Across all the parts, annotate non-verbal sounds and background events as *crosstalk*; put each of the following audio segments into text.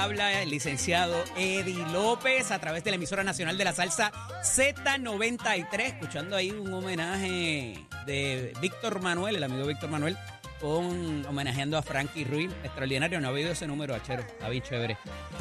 Habla el licenciado Eddie López a través de la emisora nacional de la salsa Z93, escuchando ahí un homenaje de Víctor Manuel, el amigo Víctor Manuel, con homenajeando a Frankie Ruiz, extraordinario, no ha habido ese número achero, está bien chévere.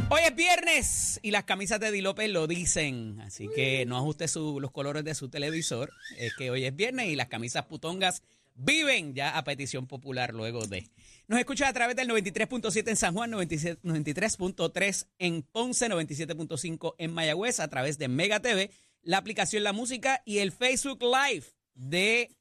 Hoy es viernes y las camisas de Eddie López lo dicen, así que no ajuste su- los colores de su televisor, es que hoy es viernes y las camisas putongas viven ya a petición popular luego de. Nos escucha a través del 93.7 en San Juan, 97 93.3 en Ponce, 97.5 en Mayagüez, a través de Mega TV, la aplicación La Música y el Facebook Live de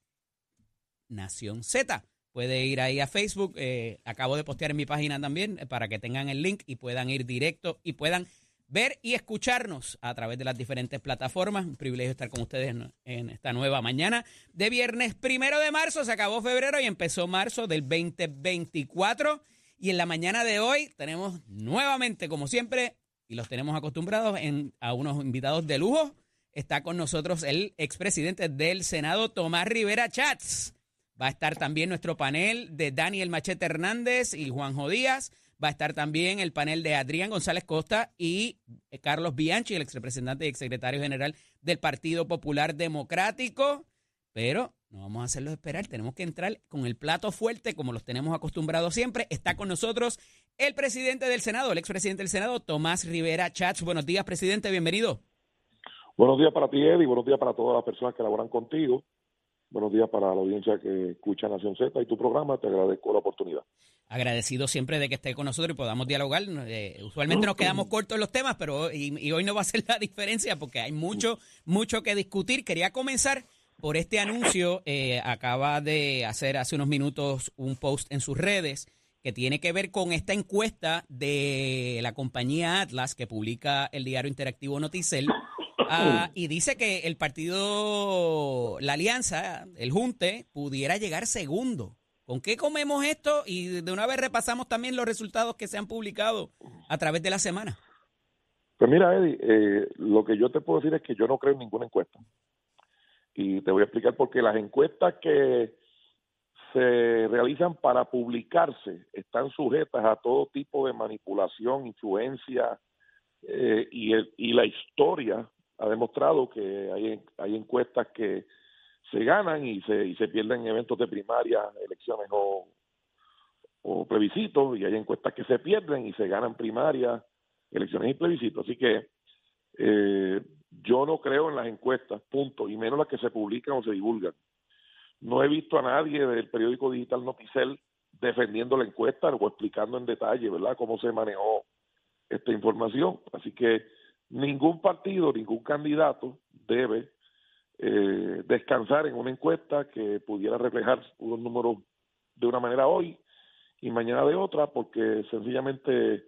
Nación Z. Puede ir ahí a Facebook, eh, acabo de postear en mi página también eh, para que tengan el link y puedan ir directo y puedan ver y escucharnos a través de las diferentes plataformas. Un privilegio estar con ustedes en, esta nueva mañana de viernes primero de marzo. Se acabó febrero y empezó marzo del 2024. Y en la mañana de hoy tenemos nuevamente, como siempre, y los tenemos acostumbrados a unos invitados de lujo. Está con nosotros el expresidente del Senado, Tomás Rivera Chats. Va a estar también nuestro panel de Daniel Machete Hernández y Juanjo Díaz. Va a estar también el panel de Adrián González Costa y eh, Carlos Bianchi, el exrepresentante y exsecretario general del Partido Popular Democrático. Pero no vamos a hacerlos esperar, tenemos que entrar con el plato fuerte como los tenemos acostumbrados siempre. Está con nosotros el presidente del Senado, el expresidente del Senado, Tomás Rivera Chats. Buenos días, presidente, bienvenido. Buenos días para ti, Eddie, buenos días para todas las personas que laboran contigo. Buenos días para la audiencia que escucha Nación Z y tu programa. Te agradezco la oportunidad. Agradecido siempre de que esté con nosotros y podamos dialogar. Eh, usualmente nos quedamos cortos en los temas, pero y, y hoy no va a ser la *laughs* diferencia porque hay mucho, mucho que discutir. Quería comenzar por este anuncio. Eh, acaba de hacer hace unos minutos un post en sus redes que tiene que ver con esta encuesta de la compañía Atlas que publica el diario interactivo Noticel. Ah, *laughs* y dice que el partido, la alianza, el Junte, pudiera llegar segundo. ¿Con qué comemos esto? Y de una vez repasamos también los resultados que se han publicado a través de la semana. Pues mira, Eddie, eh, lo que yo te puedo decir es que yo no creo en ninguna encuesta. Y te voy a explicar por qué las encuestas que se realizan para publicarse están sujetas a todo tipo de manipulación, influencia, eh, y, el- y la historia ha demostrado que hay, hay encuestas que se ganan y se, y se pierden en eventos de primaria, elecciones o, o plebiscitos, y hay encuestas que se pierden y se ganan primarias, elecciones y plebiscitos. Así que eh, yo no creo en las encuestas, punto, y menos las que se publican o se divulgan. No he visto a nadie del periódico digital Noticel defendiendo la encuesta o explicando en detalle, ¿verdad?, cómo se manejó esta información. Así que ningún partido, ningún candidato debe eh, descansar en una encuesta que pudiera reflejar unos números de una manera hoy y mañana de otra, porque sencillamente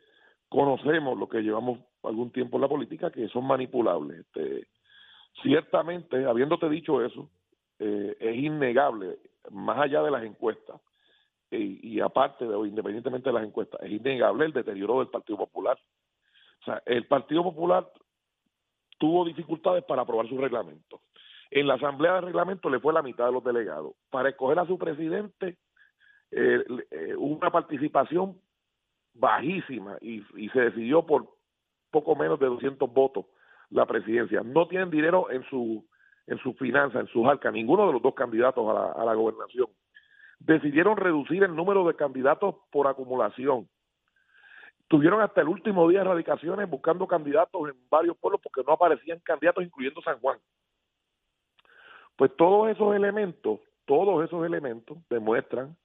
conocemos lo que llevamos algún tiempo en la política, que son manipulables. Este, ciertamente, habiéndote dicho eso, eh, es innegable, más allá de las encuestas, y, y aparte de, independientemente de las encuestas, es innegable el deterioro del Partido Popular. O sea, el Partido Popular tuvo dificultades para aprobar su reglamento. En la Asamblea de Reglamento le fue la mitad de los delegados. Para escoger a su presidente, eh, eh, una participación bajísima y, y se decidió por poco menos de 200 votos la presidencia. No tienen dinero en su en sus finanzas, en sus arcas, ninguno de los dos candidatos a la, a la gobernación. Decidieron reducir el número de candidatos por acumulación. Tuvieron hasta el último día erradicaciones buscando candidatos en varios pueblos porque no aparecían candidatos, incluyendo San Juan. Pues todos esos elementos, todos esos elementos demuestran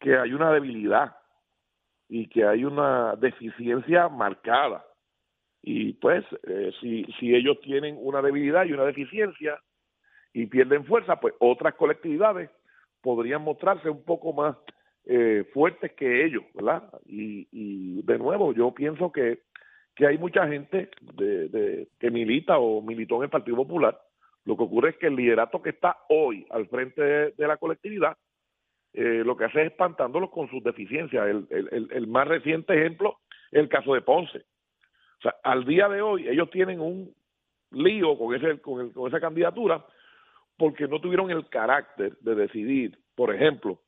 que hay una debilidad y que hay una deficiencia marcada. Y pues, eh, si, si ellos tienen una debilidad y una deficiencia y pierden fuerza, pues otras colectividades podrían mostrarse un poco más eh, fuertes que ellos, ¿verdad? Y, de nuevo, yo pienso que, que hay mucha gente de, que milita o militó en el Partido Popular. Lo que ocurre es que el liderato que está hoy al frente de, de la colectividad eh, lo que hace es espantándolos con sus deficiencias. El, el, el, más reciente ejemplo es el caso de Ponce. O sea, al día de hoy ellos tienen un lío con, ese, con, el, con esa candidatura porque no tuvieron el carácter de decidir, por ejemplo,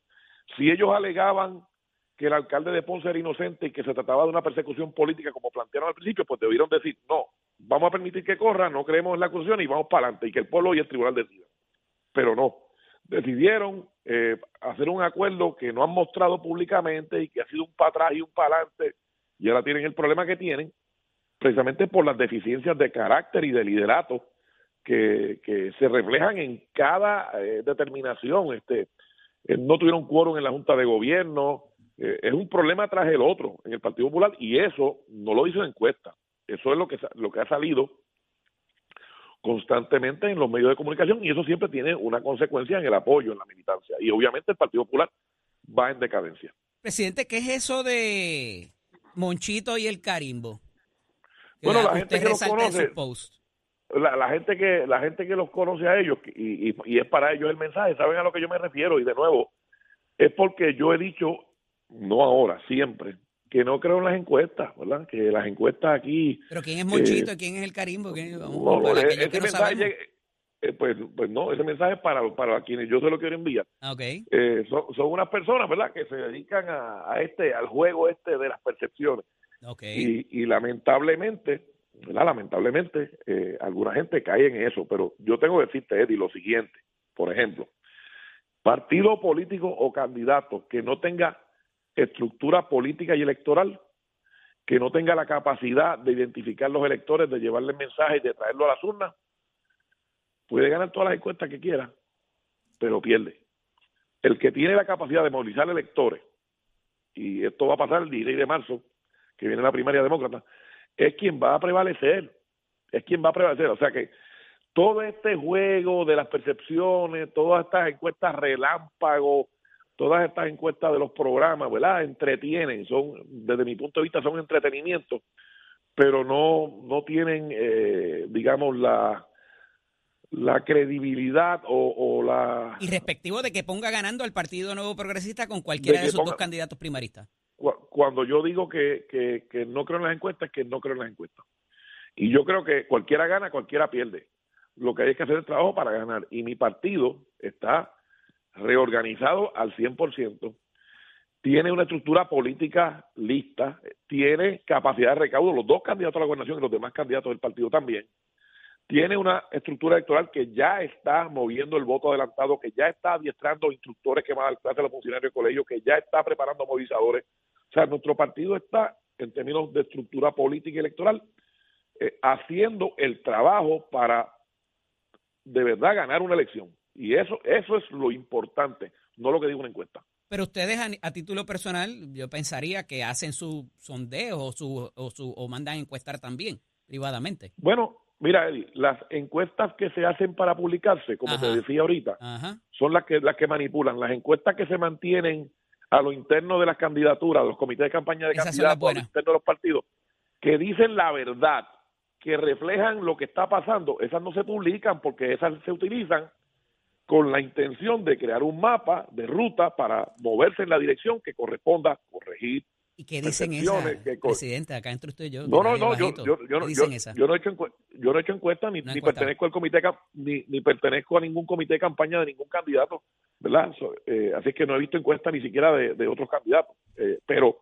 si ellos alegaban que el alcalde de Ponce era inocente y que se trataba de una persecución política como plantearon al principio, pues debieron decir, no, vamos a permitir que corra, no creemos en la acusación y vamos para adelante y que el pueblo y el tribunal decidan. Pero no, decidieron eh, hacer un acuerdo que no han mostrado públicamente y que ha sido un para atrás y un para adelante y ahora tienen el problema que tienen precisamente por las deficiencias de carácter y de liderato que, que se reflejan en cada eh, determinación. Este, eh, no tuvieron quórum en la Junta de Gobierno, eh, es un problema tras el otro en el Partido Popular y eso no lo dice la encuesta, eso es lo que, lo que ha salido constantemente en los medios de comunicación y eso siempre tiene una consecuencia en el apoyo, en la militancia y obviamente el Partido Popular va en decadencia. Presidente, ¿qué es eso de Monchito y el Carimbo? bueno, la gente que los conoce, la, gente que la gente que los conoce a ellos y, y, es para ellos el mensaje, saben a lo que yo me refiero y de nuevo es porque yo he dicho no ahora, siempre que no creo en las encuestas, ¿verdad? Que las encuestas aquí. Pero quién es Monchito, y quién es el Carimbo, ese mensaje eh, pues, pues no, ese mensaje es para, para quienes yo se lo quiero enviar. Ah, okay. Eh, son, son unas personas, ¿verdad? Que se dedican a, a este, al juego este de las percepciones. Okay. Y, y lamentablemente, Lamentablemente, eh, alguna gente cae en eso, pero yo tengo que decirte, Eddie, lo siguiente, por ejemplo, partido político o candidato que no tenga estructura política y electoral, que no tenga la capacidad de identificar los electores, de llevarles mensajes, de traerlo a las urnas, puede ganar todas las encuestas que quiera, pero pierde. El que tiene la capacidad de movilizar electores, y esto va a pasar el 16 de marzo, que viene la primaria demócrata, es quien va a prevalecer, es quien va a prevalecer. O sea que todo este juego de las percepciones, todas estas encuestas relámpago, todas estas encuestas de los programas, ¿verdad? Entretienen, son, desde mi punto de vista, son entretenimiento, pero no, no tienen, eh, digamos, la, la credibilidad o, la... Y respectivo de que ponga ganando al Partido Nuevo Progresista con cualquiera de, sus dos candidatos primaristas cuando yo digo que, que, no creo en las encuestas, que no creo en las encuestas. Y yo creo que cualquiera gana, cualquiera pierde. Lo que hay es que hacer el trabajo para ganar. Y mi partido está reorganizado al 100%, tiene una estructura política lista, tiene capacidad de recaudo, los dos candidatos a la gobernación y los demás candidatos del partido también, tiene una estructura electoral que ya está moviendo el voto adelantado, que ya está adiestrando instructores que van a dar clase a los funcionarios del colegio, que ya está preparando movilizadores. O sea, nuestro partido está, en términos de estructura política y electoral, eh, haciendo el trabajo para de verdad ganar una elección. Y eso, eso es lo importante, no lo que diga una encuesta. Pero ustedes a, título personal, yo pensaría que hacen su sondeo o, su, o, su, o mandan encuestar también privadamente. Bueno, Mira, Eddie, las encuestas que se hacen para publicarse, como te decía ahorita, son las que, las que manipulan. Las encuestas que se mantienen a lo interno de las candidaturas, de los comités de campaña de candidatos, a lo interno de los partidos, que dicen la verdad, que reflejan lo que está pasando, esas no se publican porque esas se utilizan con la intención de crear un mapa de ruta para moverse en la dirección que corresponda corregir ¿Y qué dicen esa, presidente? Acá entre usted y yo. No, no, no, yo, yo, yo, no, yo, yo, no he hecho yo no he hecho encuesta ni, ni pertenezco al comité ni, ni pertenezco a ningún comité de campaña de ningún candidato, ¿verdad? eh, así que no he visto encuesta ni siquiera de, de otros candidatos. Eh, pero,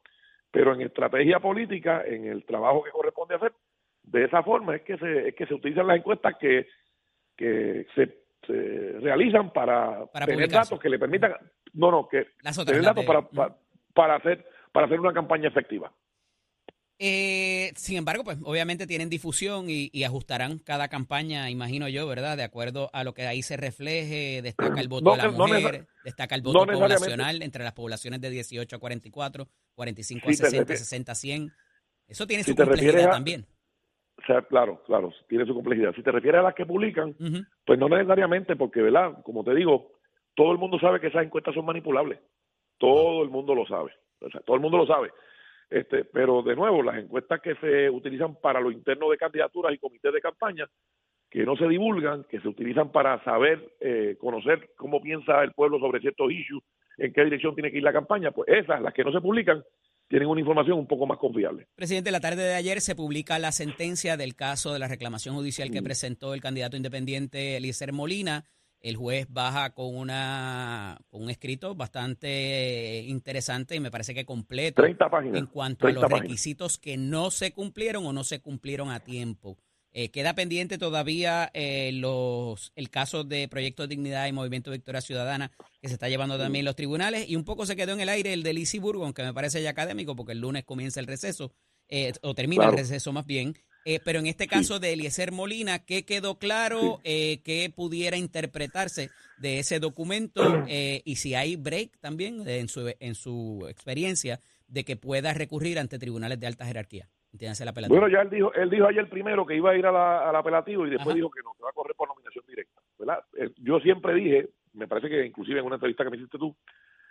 pero en estrategia política, en el trabajo que corresponde hacer, de esa forma es que se, es que se utilizan las encuestas que, que se, se realizan para, tener datos que le permitan, no, no, que tener datos para, para, para hacer para hacer una campaña efectiva. Eh, sin embargo, pues obviamente tienen difusión y, ajustarán cada campaña, imagino yo, ¿verdad? De acuerdo a lo que ahí se refleje, destaca el voto de la mujer, destaca el voto poblacional entre las poblaciones de 18 a 44, 45 a 60, 60 a 100. Eso tiene su complejidad también. O sea, claro, claro, tiene su complejidad. Si te refieres a las que publican, pues no necesariamente, porque, ¿verdad? Como te digo, todo el mundo sabe que esas encuestas son manipulables. Todo el mundo lo sabe todo el mundo lo sabe. Este, pero de nuevo, las encuestas que se utilizan para lo interno de candidaturas y comités de campaña, que no se divulgan, que se utilizan para saber, eh, conocer cómo piensa el pueblo sobre ciertos issues, en qué dirección tiene que ir la campaña, pues esas, las que no se publican, tienen una información un poco más confiable. Presidente, la tarde de ayer se publica la sentencia del caso de la reclamación judicial que presentó el candidato independiente Eliezer Molina el juez baja con una con un escrito bastante interesante y me parece que completo 30 páginas, en cuanto a los páginas. requisitos que no se cumplieron o no se cumplieron a tiempo. Eh, queda pendiente todavía eh, los el caso de Proyecto Dignidad y Movimiento Victoria Ciudadana que se está llevando también en los tribunales y un poco se quedó en el aire el de Lizy Burgo, aunque me parece ya académico porque el lunes comienza el receso eh, o termina el receso más bien. Eh, pero en este caso de Eliezer Molina, ¿qué quedó claro? Eh, ¿Qué pudiera interpretarse de ese documento? Eh, y si hay break también en su, en su experiencia de que pueda recurrir ante tribunales de alta jerarquía. Entiéndase la apelativa. Bueno, ya él dijo, él dijo ayer primero que iba a ir a la- al apelativo y después Ajá. dijo que no, que va a correr por nominación directa. ¿verdad? Eh, Yo siempre dije, me parece que inclusive en una entrevista que me hiciste tú,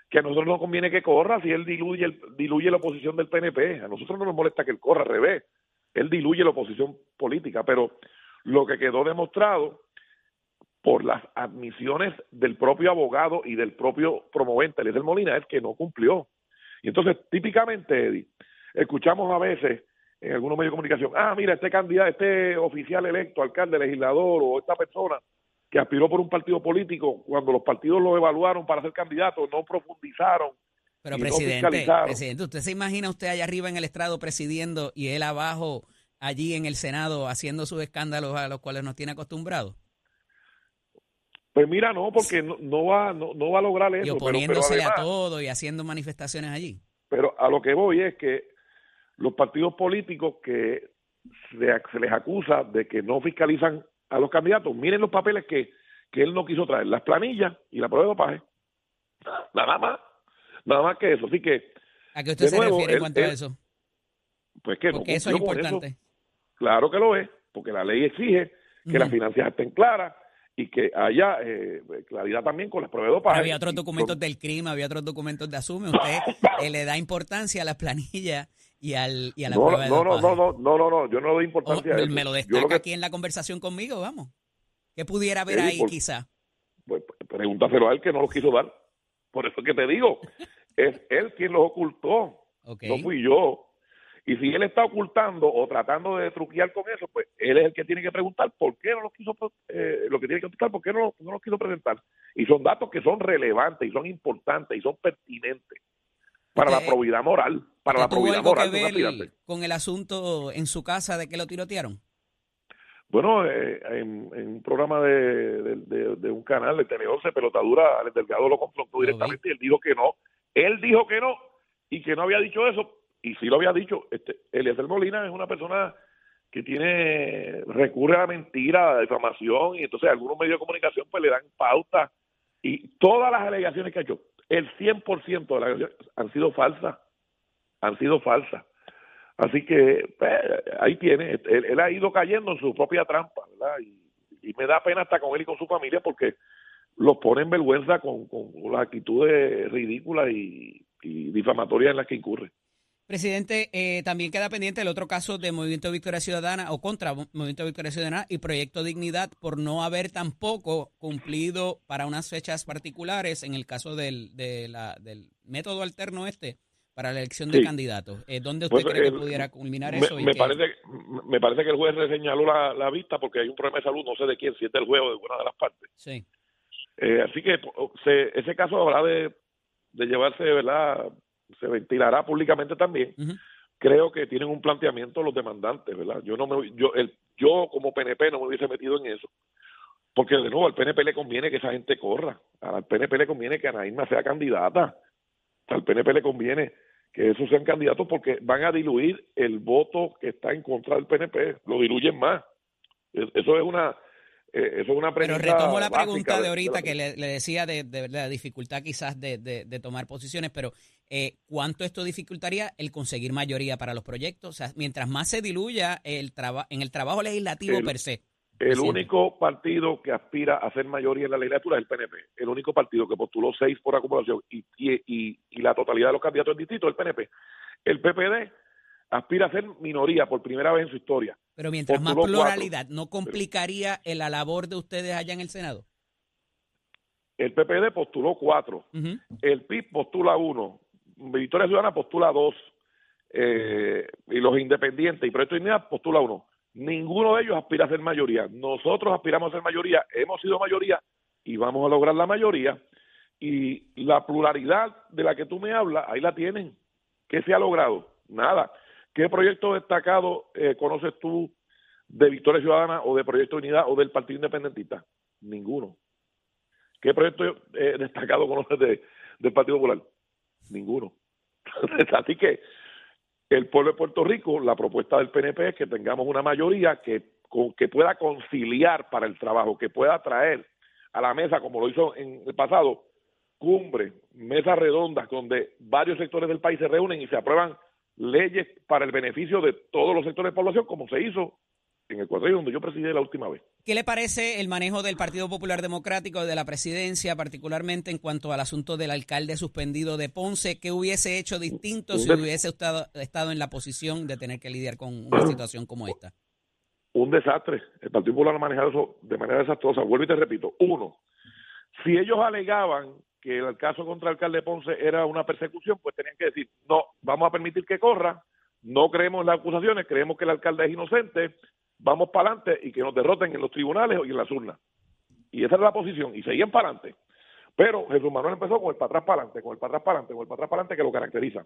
que a nosotros no conviene que corra si él diluye, el- diluye la oposición del PNP. A nosotros no nos molesta que él corra, al revés. Él diluye la oposición política, pero lo que quedó demostrado por las admisiones del propio abogado y del propio promovente, Eliezer Molina, es que no cumplió. Y entonces, típicamente, Eddie, escuchamos a veces en algunos medios de comunicación, ah, mira, este candidato, este oficial electo, alcalde, legislador o esta persona que aspiró por un partido político, cuando los partidos lo evaluaron para ser candidato, no profundizaron. Pero y presidente, presidente, ¿usted se imagina usted allá arriba en el estrado presidiendo y él abajo allí en el Senado haciendo sus escándalos a los cuales nos tiene acostumbrados? Pues mira, no, porque no, no va, no, no va a lograr eso. Y oponiéndosele a todo y haciendo manifestaciones allí. Pero a lo que voy es que los partidos políticos que se, se les acusa de que no fiscalizan a los candidatos, miren los papeles que, que él no quiso traer, las planillas y la prueba de dopaje. Nada más, nada más que eso. Así que, ¿A qué usted se nuevo, refiere en él- cuanto a eso? pues que no Porque eso es importante. Claro que lo es, porque la ley exige que las finanzas estén claras y que haya eh, claridad también con las pruebas de dopaje. Había otros documentos con- del crimen, había otros documentos de asume. Usted *laughs* eh, le da importancia a la planilla y, al, y a la no, prueba de no, no, dopaje. no, no, no, no, no, yo no le doy O importancia a eso. me lo destaca lo que- aquí en la conversación conmigo, vamos. ¿Qué pudiera haber ahí por- quizá? Pues pregúntaselo a él que no lo quiso dar. Por eso es que te digo, es él quien los ocultó, no fui yo. Y si él está ocultando o tratando de truquear con eso, pues él es el que tiene que preguntar por qué no los quiso, eh, lo que tiene que contestar, por qué no, no los quiso presentar. Y son datos que son relevantes y son importantes y son pertinentes para la probidad moral, para la ¿Usted tuvo probidad moral que ver con el asunto en su casa de que lo tirotearon? Bueno, eh, en, en un programa de, de, de- de un canal de Tele11, Pelotadura, el Delgado lo confrontó directamente y él dijo que no. Él dijo que no y que no había dicho eso. Y sí lo había dicho. Este, Eliezer Molina es una persona que tiene, recurre a la mentira, a la difamación, y entonces algunos medios de comunicación pues le dan pauta. Y todas las alegaciones que ha hecho, el 100% de las alegaciones han sido falsas. Han sido falsas. Así que pues, ahí tiene, él, él ha ido cayendo en su propia trampa, ¿verdad? Y, me da pena hasta con él y con su familia porque los pone en vergüenza con, con las actitudes ridículas y, y difamatorias en las que incurre. Presidente, eh, también queda pendiente el otro caso de Movimiento Victoria Ciudadana o contra Movimiento Victoria Ciudadana y Proyecto Dignidad por no haber tampoco cumplido para unas fechas particulares en el caso del, de la- del método alterno este para la elección de Sí. candidatos. Eh, ¿Dónde usted Pues, cree que pudiera culminar Me, eso? y me parece, me parece que el juez le señaló la, la vista porque hay un problema de salud, no sé de quién, si es del juez o de una de las partes. Sí. Eh, así que se- ese caso habrá de, de llevarse, ¿verdad? Se ventilará públicamente también. Creo que tienen un planteamiento los demandantes, ¿verdad? Yo no me, yo, el, yo como PNP no me hubiese metido en eso, porque de nuevo al PNP le conviene que esa gente corra, al PNP le conviene que Anaíma sea candidata, al PNP le conviene que esos sean candidatos porque van a diluir el voto que está en contra del PNP, lo diluyen más. Es- Eso es una, eh, eso es una Pero retomo la pregunta de ahorita la- que le, le decía de, de la dificultad quizás de, tomar posiciones, pero eh, ¿cuánto esto dificultaría el conseguir mayoría para los proyectos? O sea, mientras más se diluya el traba- en el trabajo legislativo El- per se. El único partido que aspira a ser mayoría en la legislatura es el PNP. El único partido que postuló seis por acumulación y, y, y- y la totalidad de los candidatos es distinto es el PNP. El PPD aspira a ser minoría por primera vez en su historia. Pero mientras más cuatro. pluralidad, ¿no complicaría la labor de ustedes allá en el Senado? El PPD postuló cuatro. El PIB postula uno. Victoria Ciudadana postula dos. Eh, y los independientes y Proyecto de Dignidad postula uno. Ninguno de ellos aspira a ser mayoría. Nosotros aspiramos a ser mayoría. Hemos sido mayoría y vamos a lograr la mayoría. Y la pluralidad de la que tú me hablas, ahí la tienen. ¿Qué se ha logrado? Nada. ¿Qué proyecto destacado eh, conoces tú de Victoria Ciudadana o de Proyecto Unidad o del Partido Independentista? Ninguno. ¿Qué proyecto eh, destacado conoces de, del Partido Popular? Ninguno. *laughs* Así que el pueblo de Puerto Rico, la propuesta del PNP es que tengamos una mayoría que, que pueda conciliar para el trabajo, que pueda traer a la mesa, como lo hizo en el pasado, cumbre, mesas redondas donde varios sectores del país se reúnen y se aprueban leyes para el beneficio de todos los sectores de población, como se hizo en el cuadrillo donde yo presidí la última vez. ¿Qué le parece el manejo del Partido Popular Democrático de la presidencia, particularmente en cuanto al asunto del alcalde suspendido de Ponce? ¿Qué hubiese hecho distinto si hubiese estado, estado en la posición de tener que lidiar con una situación como esta? Un desastre. El Partido Popular ha manejado eso de manera desastrosa. Vuelvo y te repito. Uno, si ellos alegaban que el caso contra el alcalde Ponce era una persecución, pues tenían que decir, no, vamos a permitir que corra, no creemos en las acusaciones, creemos que el alcalde es inocente, vamos para adelante y que nos derroten en los tribunales y en las urnas. Y esa era la posición, y seguían para adelante. Pero Jesús Manuel empezó con el para atrás para adelante, con el para atrás para adelante, con el para atrás para adelante que lo caracteriza.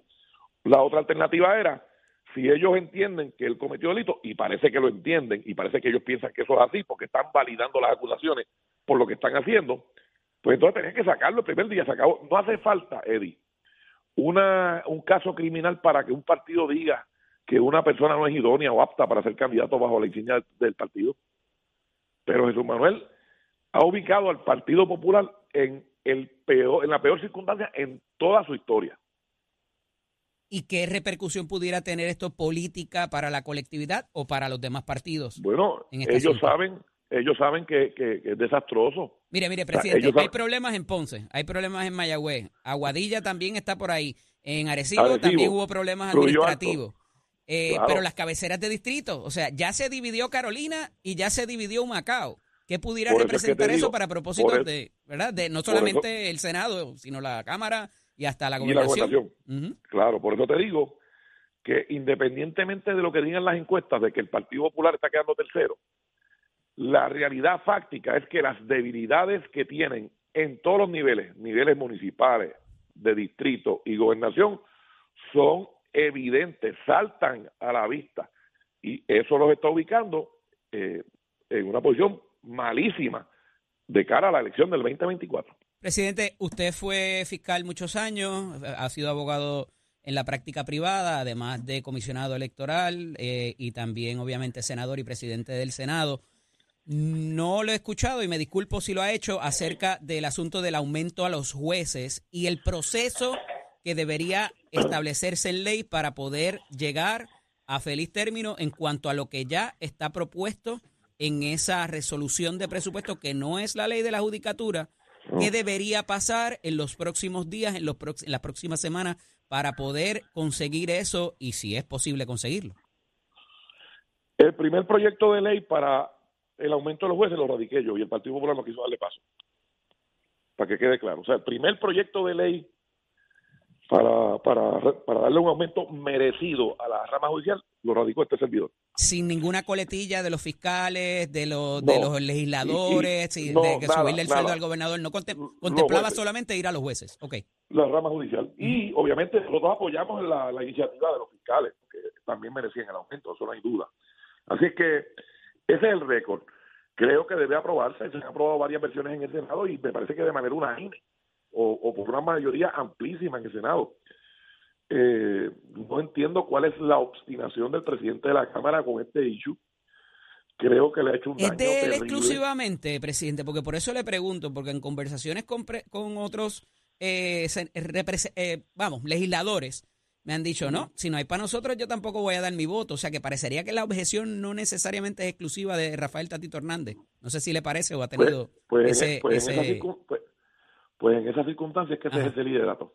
La otra alternativa era, si ellos entienden que él cometió delito, y parece que lo entienden, y parece que ellos piensan que eso es así, porque están validando las acusaciones por lo que están haciendo, pues entonces tenían que sacarlo el primer día. Se. No hace falta, Eddie, una, un caso criminal para que un partido diga que una persona no es idónea o apta para ser candidato bajo la insignia del partido. Pero Jesús Manuel ha ubicado al Partido Popular en el peor, en la peor circunstancia en toda su historia. ¿Y qué repercusión pudiera tener esto política para la colectividad o para los demás partidos? Bueno, este ellos saben, ellos saben que, es desastroso. Mire, mire, presidente, hay problemas en Ponce, hay problemas en Mayagüez, Aguadilla también está por ahí, en Arecibo, también hubo problemas administrativos. Eh, pero las cabeceras de distrito, o sea, ya se dividió Carolina y ya se dividió Macao. ¿Qué pudiera representar eso para propósitos de, ¿verdad? De no solamente el Senado, sino la Cámara y hasta la gobernación. Claro, por eso te digo que independientemente de lo que digan las encuestas de que el Partido Popular está quedando tercero, la realidad fáctica es que las debilidades que tienen en todos los niveles, niveles municipales, de distrito y gobernación, son evidentes, saltan a la vista. Y eso los está ubicando eh, en una posición malísima de cara a la elección del 2024. Presidente, usted fue fiscal muchos años, ha sido abogado en la práctica privada, además de comisionado electoral eh, y también obviamente senador y presidente del Senado. No lo he escuchado y me disculpo si lo ha hecho acerca del asunto del aumento a los jueces y el proceso que debería establecerse en ley para poder llegar a feliz término en cuanto a lo que ya está propuesto en esa resolución de presupuesto que no es la ley de la judicatura, qué debería pasar en los próximos días, en, los en las próximas semanas para poder conseguir eso y si es posible conseguirlo. El primer proyecto de ley para el aumento de los jueces lo radiqué yo y el Partido Popular no quiso darle paso. Para que quede claro. O sea, el primer proyecto de ley para, para, para darle un aumento merecido a la rama judicial, lo radicó este servidor. Sin ninguna coletilla de los fiscales, de los, de los legisladores, de que subirle el sueldo al gobernador, no contemplaba solamente ir a los jueces. Okay. La rama judicial. Y obviamente nosotros apoyamos la, la iniciativa de los fiscales, que también merecían el aumento, eso no hay duda. Así que ese es el récord. Creo que debe aprobarse, se han aprobado varias versiones en el Senado y me parece que de manera unánime o, por una mayoría amplísima en el Senado. Eh, no entiendo cuál es la obstinación del presidente de la Cámara con este issue. Creo que le ha hecho un daño. ¿Es de él exclusivamente, presidente? Porque por eso le pregunto, porque en conversaciones con, con otros, eh, eh, vamos, legisladores, me han dicho, no, si no hay para nosotros, yo tampoco voy a dar mi voto. O sea que parecería que la objeción no necesariamente es exclusiva de Rafael Tatito Hernández. No sé si le parece o ha pues, tenido pues, ese, pues, pues pues en esas circunstancias es que se ejerce el liderato.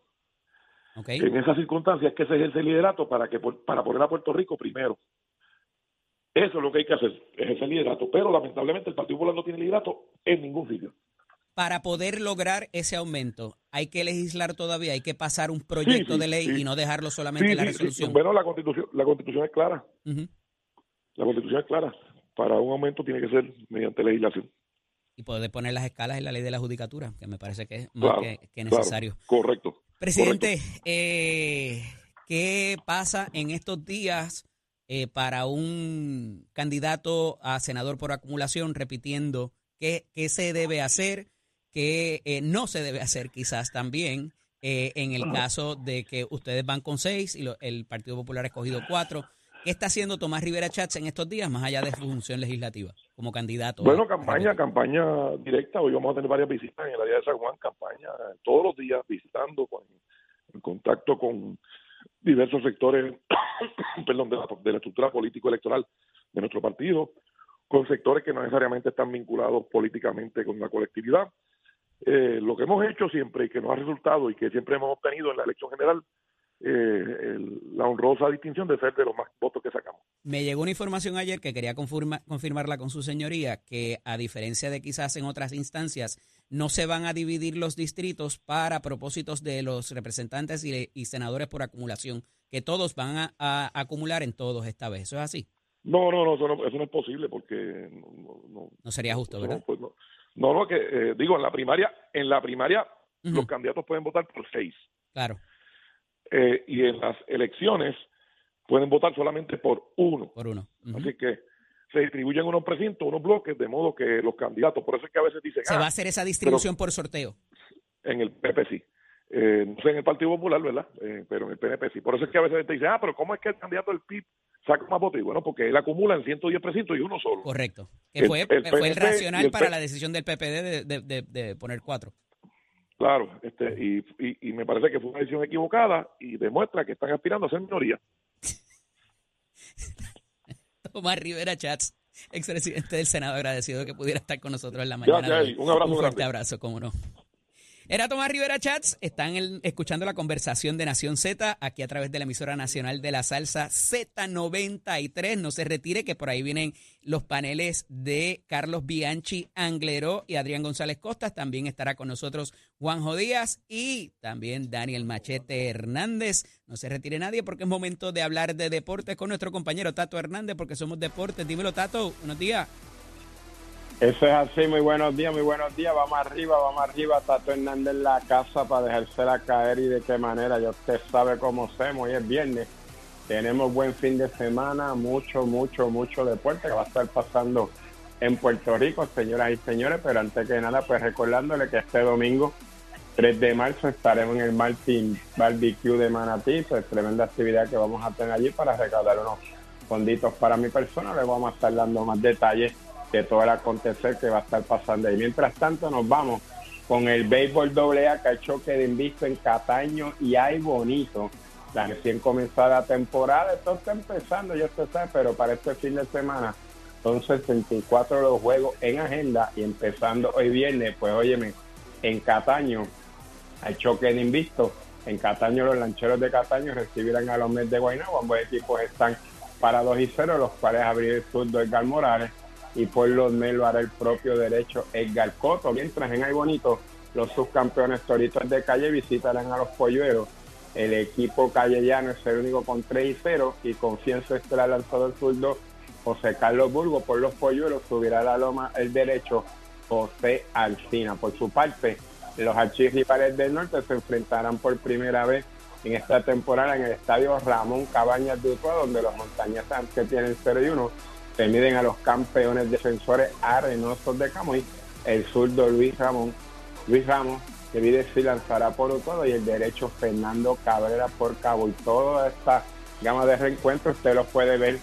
En esas circunstancias es que se ejerce el liderato para, que, para poner a Puerto Rico primero. Eso es lo que hay que hacer, ejercer el liderato. Pero lamentablemente el Partido Popular no tiene liderato en ningún sitio. Para poder lograr ese aumento, hay que legislar todavía, hay que pasar un proyecto de ley y no dejarlo solamente en la resolución. Bueno, la constitución, la constitución es clara. La constitución es clara. Para un aumento tiene que ser mediante legislación. Y poder poner las escalas en la ley de la judicatura, que me parece que es más que, necesario. correcto. Presidente, Eh, ¿qué pasa en estos días eh, para un candidato a senador por acumulación repitiendo qué, qué se debe hacer, qué eh, no se debe hacer quizás también? Eh, en el caso de que ustedes van con seis y el Partido Popular ha escogido cuatro. ¿Qué está haciendo Tomás Rivera Chats en estos días, más allá de su función legislativa como candidato? Bueno, campaña, campaña directa. Hoy vamos a tener varias visitas en el área de San Juan, campaña todos los días visitando, con, en contacto con diversos sectores *coughs* perdón, de la, de la estructura político-electoral de nuestro partido, con sectores que no necesariamente están vinculados políticamente con la colectividad. Eh, lo que hemos hecho siempre y que nos ha resultado y que siempre hemos obtenido en la elección general eh, la honrosa distinción de ser de los más votos que sacamos. Me llegó una información ayer que quería confirmarla con su señoría, que a diferencia de quizás en otras instancias, no se van a dividir los distritos para propósitos de los representantes y, senadores por acumulación, que todos van a, acumular en todos esta vez. ¿Eso es así? No, no, no, eso no, eso no es posible porque no, no, sería justo, ¿verdad? Pues no, no, que eh, digo, en la primaria, en la primaria los candidatos pueden votar por seis. Claro. Eh, y en las elecciones pueden votar solamente por uno. Por uno. Así que se distribuyen unos precintos, unos bloques, de modo que los candidatos, por eso es que a veces dicen... Se va a ah, hacer esa distribución por sorteo. En el PP sí. Eh, no sé en el Partido Popular, ¿verdad? Eh, pero en el PNP sí. Por eso es que a veces te dice, ah, pero ¿cómo es que el candidato del PIB saca más votos? Y bueno, porque él acumula en 110 precintos y uno solo. Correcto. Que fue el, fue el racional para la decisión del PPD de, de, de poner cuatro. Claro, este, y, y, me parece que fue una decisión equivocada y demuestra que están aspirando a ser minoría. *laughs* Tomás Rivera Chats, expresidente del Senado, agradecido de que pudiera estar con nosotros en la mañana. un abrazo un fuerte abrazo, cómo no. Era Tomás Rivera Chats, están escuchando la conversación de Nación Z aquí a través de la emisora nacional de la salsa Z93. No se retire que por ahí vienen los paneles de Carlos Bianchi Anglero y Adrián González Costas. También estará con nosotros Juanjo Díaz y también Daniel Machete Hernández. No se retire nadie porque es momento de hablar de deportes con nuestro compañero Tato Hernández porque somos deportes. Dímelo Tato, buenos días. Eso es así, muy buenos días, muy buenos días. Vamos arriba, vamos arriba. Tato Hernández en la casa para dejársela caer y de qué manera. Ya usted sabe cómo hacemos. Hoy es viernes. Tenemos buen fin de semana, mucho, mucho, mucho deporte que va a estar pasando en Puerto Rico, señoras y señores. Pero antes que nada, pues recordándole que este domingo, 3 de marzo, estaremos en el Martin Barbecue de Manatí. Pues tremenda actividad que vamos a tener allí para recaudar unos fonditos para mi persona. Le vamos a estar dando más detalles de todo el acontecer que va a estar pasando. Y mientras tanto nos vamos con el béisbol doble A que ha choque de invisto en Cataño y hay bonito. La recién comenzada temporada, esto está empezando, ya usted sabe, pero para este fin de semana son 64 los juegos en agenda y empezando hoy viernes, pues óyeme, en Cataño hay choque de invisto. En Cataño los lancheros de Cataño recibirán a los Mets de Guaynabo. Ambos equipos están para 2 y 0, los cuales abrir el surdo Edgar Morales y por los lo hará el propio derecho Edgar Coto. Mientras en Ay Bonito, los subcampeones Toritos de Calle visitarán a los Polluelos. El equipo callellano es el único con 3 y 0 y Confianza Estelar lanzador zurdo José Carlos Burgo por los Polluelos subirá a la loma el derecho José Alcina. Por su parte, los archirrivales del norte se enfrentarán por primera vez en esta temporada en el estadio Ramón Cabañas de donde los montañeses que tienen 0 y 1 se miden a los campeones defensores arenosos de Camuy, el zurdo Luis Ramón, Luis Ramos, que vive si lanzará por todo y el derecho Fernando Cabrera por Cabo. Y toda esta gama de reencuentros usted los puede ver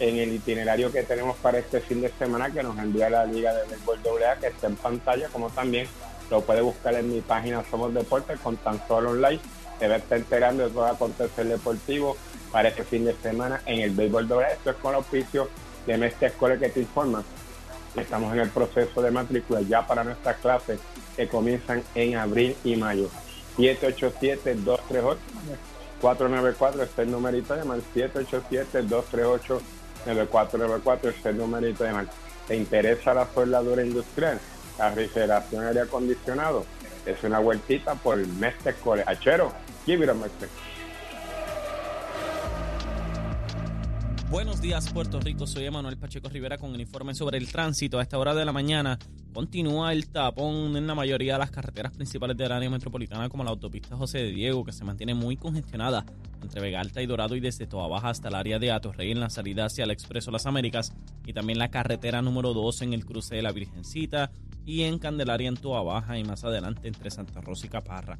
en el itinerario que tenemos para este fin de semana que nos envía la Liga de Béisbol AA, que está en pantalla, como también lo puede buscar en mi página Somos Deportes con tan solo online. Debe estar enterando de todo acontecer deportivo para este fin de semana en el Béisbol AA. Esto es con auspicio de Mestre Escuela que te informa. Estamos en el proceso de matrícula ya para nuestras clases que comienzan en abril y mayo. 787-238-494 es el numerito de mal. 787-238-9494 es el numerito de mal. ¿Te interesa la soldadura industrial? La refrigeración aire acondicionado. Es una vueltita por Mestre Escuela. Achero, give it a Buenos días, Puerto Rico. Soy Emanuel Pacheco Rivera con el informe sobre el tránsito. A esta hora de la mañana continúa el tapón en la mayoría de las carreteras principales del área metropolitana, como la autopista José de Diego, que se mantiene muy congestionada entre Vega Alta y Dorado y desde Toa Baja hasta el área de Atorrey en la salida hacia el Expreso Las Américas, y también la carretera número 2 en el cruce de la Virgencita y en Candelaria en Toa Baja y más adelante entre Santa Rosa y Caparra.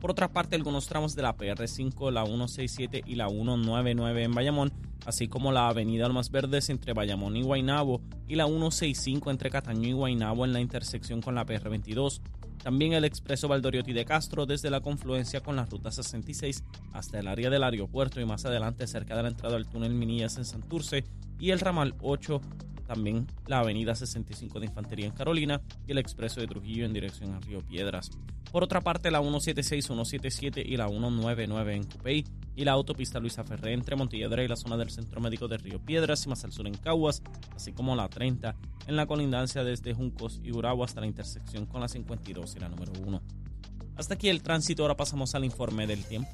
Por otra parte, algunos tramos de la PR5, la 167 y la 199 en Bayamón, así como la avenida Almas Verdes entre Bayamón y Guaynabo y la 165 entre Cataño y Guaynabo en la intersección con la PR22. También el expreso Valdoriotti de Castro desde la confluencia con la ruta 66 hasta el área del aeropuerto y más adelante cerca de la entrada al túnel Minillas en Santurce y el ramal 8 también la avenida 65 de Infantería en Carolina y el expreso de Trujillo en dirección a Río Piedras. Por otra parte, la 176, 177 y la 199 en Cupey y la autopista Luisa Ferré entre Montelledra y la zona del Centro Médico de Río Piedras y más al sur en Caguas, así como la 30 en la colindancia desde Juncos y Urabo hasta la intersección con la 52 y la número 1. Hasta aquí el tránsito, ahora pasamos al informe del tiempo.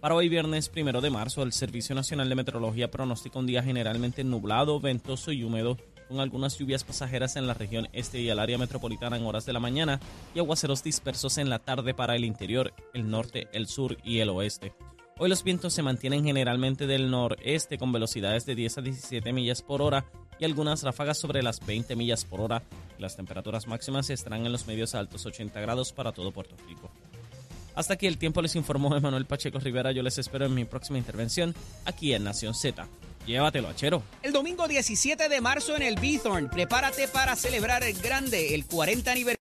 Para hoy viernes primero de marzo, el Servicio Nacional de Meteorología pronostica un día generalmente nublado, ventoso y húmedo, con algunas lluvias pasajeras en la región este y el área metropolitana en horas de la mañana y aguaceros dispersos en la tarde para el interior, el norte, el sur y el oeste. Hoy los vientos se mantienen generalmente del noreste con velocidades de 10 a 17 millas por hora y algunas ráfagas sobre las 20 millas por hora. Las temperaturas máximas estarán en los medios altos 80 grados para todo Puerto Rico. Hasta aquí el tiempo les informó Emanuel Pacheco Rivera. Yo les espero en mi próxima intervención aquí en Nación Z. Llévatelo, achero. El domingo 17 de marzo en el Bithorn, prepárate para celebrar el grande, el 40 aniversario.